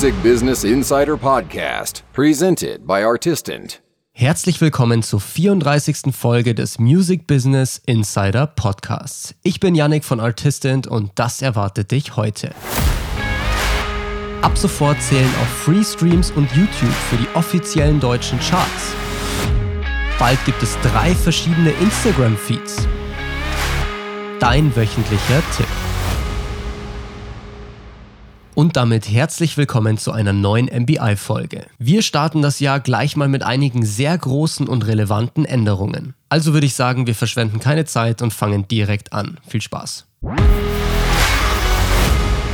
Music Business Insider Podcast, presented by Artistant. Herzlich willkommen zur 34. Folge des Music Business Insider Podcasts. Ich bin Yannick von Artistant und das erwartet dich heute. Ab sofort zählen auch Free Streams und YouTube für die offiziellen deutschen Charts. Bald gibt es drei verschiedene Instagram-Feeds. Dein wöchentlicher Tipp. Und damit herzlich willkommen zu einer neuen MBI-Folge. Wir starten das Jahr gleich mal mit einigen sehr großen und relevanten Änderungen. Also würde ich sagen, wir verschwenden keine Zeit und fangen direkt an. Viel Spaß.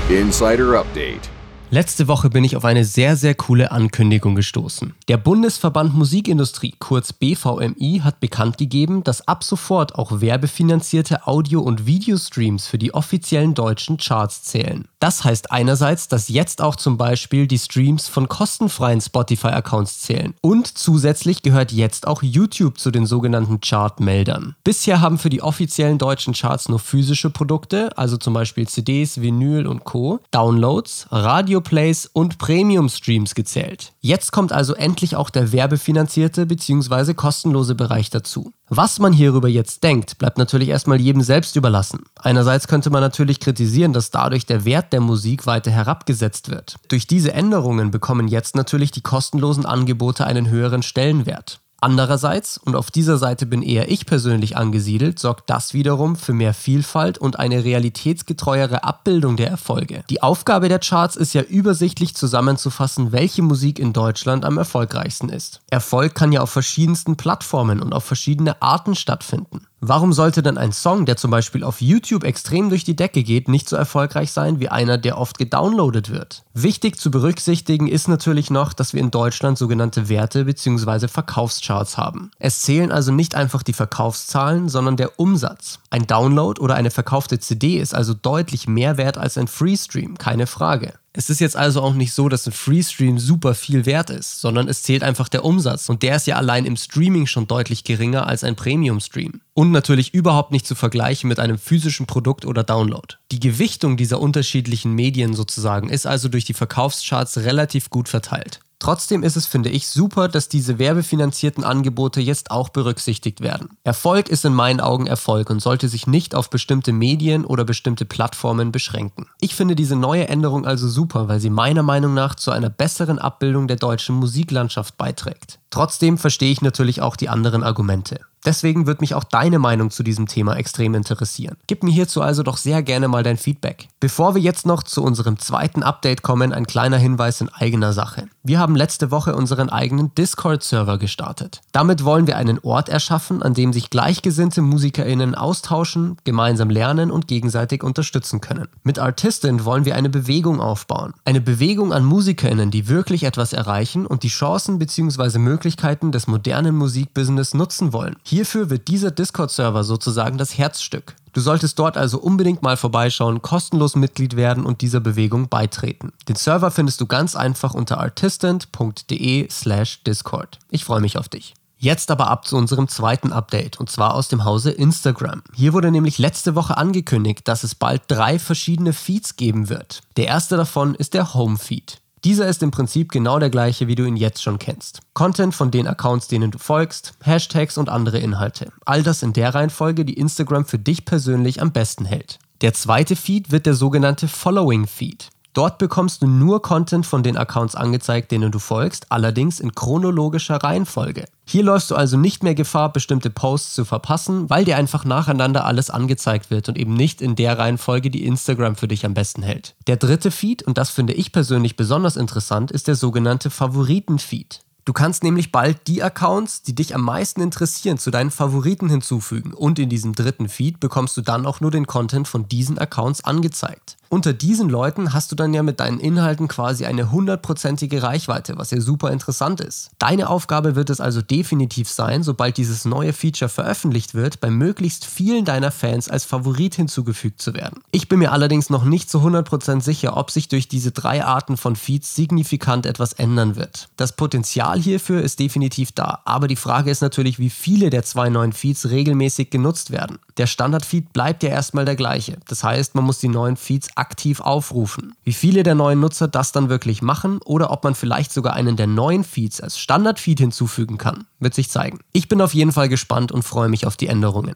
Insider Update. Letzte Woche bin ich auf eine sehr, sehr coole Ankündigung gestoßen. Der Bundesverband Musikindustrie, kurz BVMI, hat bekannt gegeben, dass ab sofort auch werbefinanzierte Audio- und Videostreams für die offiziellen deutschen Charts zählen. Das heißt einerseits, dass jetzt auch zum Beispiel die Streams von kostenfreien Spotify-Accounts zählen. Und zusätzlich gehört jetzt auch YouTube zu den sogenannten Chartmeldern. Bisher haben für die offiziellen deutschen Charts nur physische Produkte, also zum Beispiel CDs, Vinyl und Co., Downloads, Radio Plays und Premium-Streams gezählt. Jetzt kommt also endlich auch der werbefinanzierte bzw. kostenlose Bereich dazu. Was man hierüber jetzt denkt, bleibt natürlich erstmal jedem selbst überlassen. Einerseits könnte man natürlich kritisieren, dass dadurch der Wert der Musik weiter herabgesetzt wird. Durch diese Änderungen bekommen jetzt natürlich die kostenlosen Angebote einen höheren Stellenwert. Andererseits, und auf dieser Seite bin eher ich persönlich angesiedelt, sorgt das wiederum für mehr Vielfalt und eine realitätsgetreuere Abbildung der Erfolge. Die Aufgabe der Charts ist ja übersichtlich zusammenzufassen, welche Musik in Deutschland am erfolgreichsten ist. Erfolg kann ja auf verschiedensten Plattformen und auf verschiedene Arten stattfinden. Warum sollte denn ein Song, der zum Beispiel auf YouTube extrem durch die Decke geht, nicht so erfolgreich sein wie einer, der oft gedownloadet wird? Wichtig zu berücksichtigen ist natürlich noch, dass wir in Deutschland sogenannte Werte bzw. Verkaufscharts haben. Es zählen also nicht einfach die Verkaufszahlen, sondern der Umsatz. Ein Download oder eine verkaufte CD ist also deutlich mehr wert als ein Freestream, keine Frage. Es ist jetzt also auch nicht so, dass ein Freestream super viel wert ist, sondern es zählt einfach der Umsatz und der ist ja allein im Streaming schon deutlich geringer als ein Premium-Stream. Und natürlich überhaupt nicht zu vergleichen mit einem physischen Produkt oder Download. Die Gewichtung dieser unterschiedlichen Medien sozusagen ist also durch die Verkaufscharts relativ gut verteilt. Trotzdem ist es, finde ich, super, dass diese werbefinanzierten Angebote jetzt auch berücksichtigt werden. Erfolg ist in meinen Augen Erfolg und sollte sich nicht auf bestimmte Medien oder bestimmte Plattformen beschränken. Ich finde diese neue Änderung also super, weil sie meiner Meinung nach zu einer besseren Abbildung der deutschen Musiklandschaft beiträgt. Trotzdem verstehe ich natürlich auch die anderen Argumente. Deswegen wird mich auch deine Meinung zu diesem Thema extrem interessieren. Gib mir hierzu also doch sehr gerne mal dein Feedback. Bevor wir jetzt noch zu unserem zweiten Update kommen, ein kleiner Hinweis in eigener Sache. Wir haben letzte Woche unseren eigenen Discord-Server gestartet. Damit wollen wir einen Ort erschaffen, an dem sich gleichgesinnte MusikerInnen austauschen, gemeinsam lernen und gegenseitig unterstützen können. Mit Artistant wollen wir eine Bewegung aufbauen. Eine Bewegung an MusikerInnen, die wirklich etwas erreichen und die Chancen bzw. Möglichkeiten des modernen Musikbusiness nutzen wollen. Hier Hierfür wird dieser Discord-Server sozusagen das Herzstück. Du solltest dort also unbedingt mal vorbeischauen, kostenlos Mitglied werden und dieser Bewegung beitreten. Den Server findest du ganz einfach unter artistant.de/slash Discord. Ich freue mich auf dich. Jetzt aber ab zu unserem zweiten Update und zwar aus dem Hause Instagram. Hier wurde nämlich letzte Woche angekündigt, dass es bald drei verschiedene Feeds geben wird. Der erste davon ist der Home Feed. Dieser ist im Prinzip genau der gleiche, wie du ihn jetzt schon kennst. Content von den Accounts, denen du folgst, Hashtags und andere Inhalte. All das in der Reihenfolge, die Instagram für dich persönlich am besten hält. Der zweite Feed wird der sogenannte Following Feed. Dort bekommst du nur Content von den Accounts angezeigt, denen du folgst, allerdings in chronologischer Reihenfolge. Hier läufst du also nicht mehr Gefahr, bestimmte Posts zu verpassen, weil dir einfach nacheinander alles angezeigt wird und eben nicht in der Reihenfolge, die Instagram für dich am besten hält. Der dritte Feed, und das finde ich persönlich besonders interessant, ist der sogenannte Favoriten-Feed. Du kannst nämlich bald die Accounts, die dich am meisten interessieren, zu deinen Favoriten hinzufügen und in diesem dritten Feed bekommst du dann auch nur den Content von diesen Accounts angezeigt. Unter diesen Leuten hast du dann ja mit deinen Inhalten quasi eine hundertprozentige Reichweite, was ja super interessant ist. Deine Aufgabe wird es also definitiv sein, sobald dieses neue Feature veröffentlicht wird, bei möglichst vielen deiner Fans als Favorit hinzugefügt zu werden. Ich bin mir allerdings noch nicht zu 100% sicher, ob sich durch diese drei Arten von Feeds signifikant etwas ändern wird. Das Potenzial hierfür ist definitiv da, aber die Frage ist natürlich, wie viele der zwei neuen Feeds regelmäßig genutzt werden. Der Standard-Feed bleibt ja erstmal der gleiche. Das heißt, man muss die neuen Feeds aktiv aufrufen. Wie viele der neuen Nutzer das dann wirklich machen oder ob man vielleicht sogar einen der neuen Feeds als Standardfeed hinzufügen kann, wird sich zeigen. Ich bin auf jeden Fall gespannt und freue mich auf die Änderungen.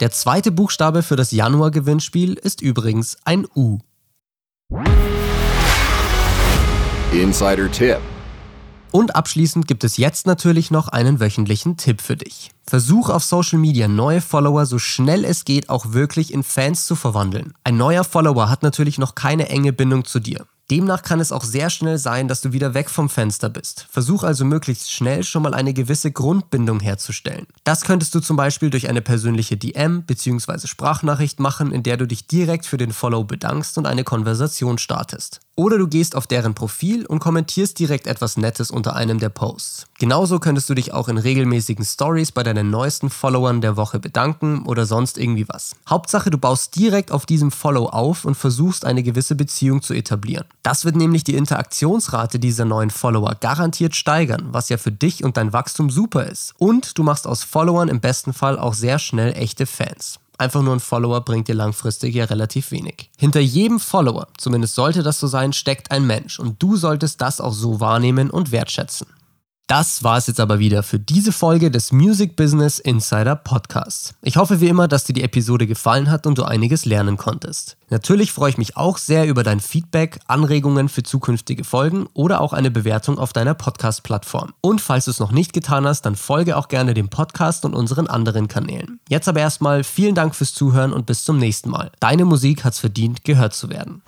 Der zweite Buchstabe für das Januar-Gewinnspiel ist übrigens ein U. Insider-Tipp. Und abschließend gibt es jetzt natürlich noch einen wöchentlichen Tipp für dich. Versuch auf Social Media neue Follower so schnell es geht auch wirklich in Fans zu verwandeln. Ein neuer Follower hat natürlich noch keine enge Bindung zu dir. Demnach kann es auch sehr schnell sein, dass du wieder weg vom Fenster bist. Versuch also möglichst schnell schon mal eine gewisse Grundbindung herzustellen. Das könntest du zum Beispiel durch eine persönliche DM bzw. Sprachnachricht machen, in der du dich direkt für den Follow bedankst und eine Konversation startest. Oder du gehst auf deren Profil und kommentierst direkt etwas Nettes unter einem der Posts. Genauso könntest du dich auch in regelmäßigen Stories bei deinen neuesten Followern der Woche bedanken oder sonst irgendwie was. Hauptsache, du baust direkt auf diesem Follow auf und versuchst eine gewisse Beziehung zu etablieren. Das wird nämlich die Interaktionsrate dieser neuen Follower garantiert steigern, was ja für dich und dein Wachstum super ist. Und du machst aus Followern im besten Fall auch sehr schnell echte Fans. Einfach nur ein Follower bringt dir langfristig ja relativ wenig. Hinter jedem Follower, zumindest sollte das so sein, steckt ein Mensch und du solltest das auch so wahrnehmen und wertschätzen. Das war es jetzt aber wieder für diese Folge des Music Business Insider Podcasts. Ich hoffe wie immer, dass dir die Episode gefallen hat und du einiges lernen konntest. Natürlich freue ich mich auch sehr über dein Feedback, Anregungen für zukünftige Folgen oder auch eine Bewertung auf deiner Podcast-Plattform. Und falls du es noch nicht getan hast, dann folge auch gerne dem Podcast und unseren anderen Kanälen. Jetzt aber erstmal vielen Dank fürs Zuhören und bis zum nächsten Mal. Deine Musik hat's verdient, gehört zu werden.